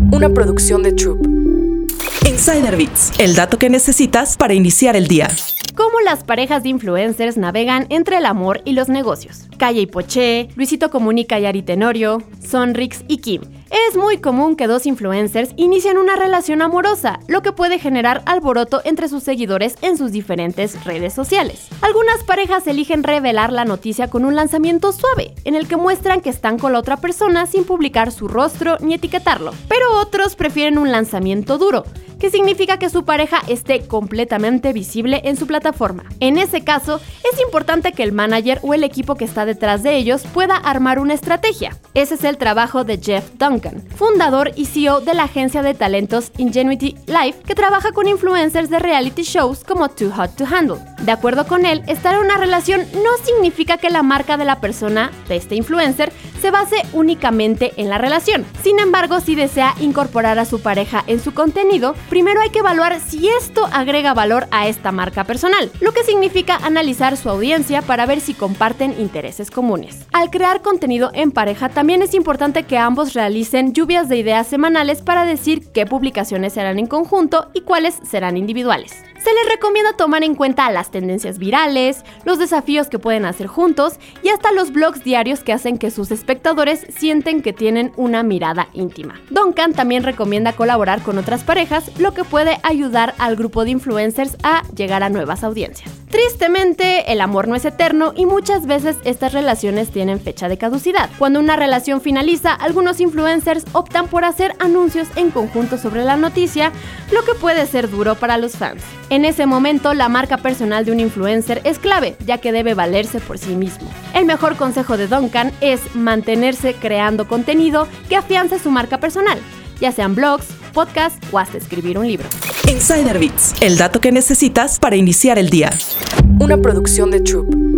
Una producción de Troop. Insider Bits, el dato que necesitas para iniciar el día. Cómo las parejas de influencers navegan entre el amor y los negocios. Calle y Poché, Luisito Comunica y Ari Tenorio, Sonrix y Kim. Es muy común que dos influencers inicien una relación amorosa, lo que puede generar alboroto entre sus seguidores en sus diferentes redes sociales. Algunas parejas eligen revelar la noticia con un lanzamiento suave, en el que muestran que están con la otra persona sin publicar su rostro ni etiquetarlo. Pero otros prefieren un lanzamiento duro, que significa que su pareja esté completamente visible en su plataforma. En ese caso, es importante que el manager o el equipo que está detrás de ellos pueda armar una estrategia. Ese es el trabajo de Jeff Duncan, fundador y CEO de la agencia de talentos Ingenuity Life, que trabaja con influencers de reality shows como Too Hot to Handle. De acuerdo con él, estar en una relación no significa que la marca de la persona, de este influencer, se base únicamente en la relación. Sin embargo, si desea incorporar a su pareja en su contenido, primero hay que evaluar si esto agrega valor a esta marca personal, lo que significa analizar su audiencia para ver si comparten intereses comunes. Al crear contenido en pareja, también es importante que ambos realicen lluvias de ideas semanales para decir qué publicaciones serán en conjunto y cuáles serán individuales. Se les recomienda tomar en cuenta las tendencias virales, los desafíos que pueden hacer juntos y hasta los blogs diarios que hacen que sus espectadores sienten que tienen una mirada íntima. Duncan también recomienda colaborar con otras parejas, lo que puede ayudar al grupo de influencers a llegar a nuevas audiencias. Tristemente, el amor no es eterno y muchas veces estas relaciones tienen fecha de caducidad. Cuando una relación finaliza, algunos influencers optan por hacer anuncios en conjunto sobre la noticia, lo que puede ser duro para los fans. En ese momento, la marca personal de un influencer es clave, ya que debe valerse por sí mismo. El mejor consejo de Duncan es mantenerse creando contenido que afiance su marca personal, ya sean blogs, podcasts o hasta escribir un libro. Insider Bits, el dato que necesitas para iniciar el día. Una producción de Troop.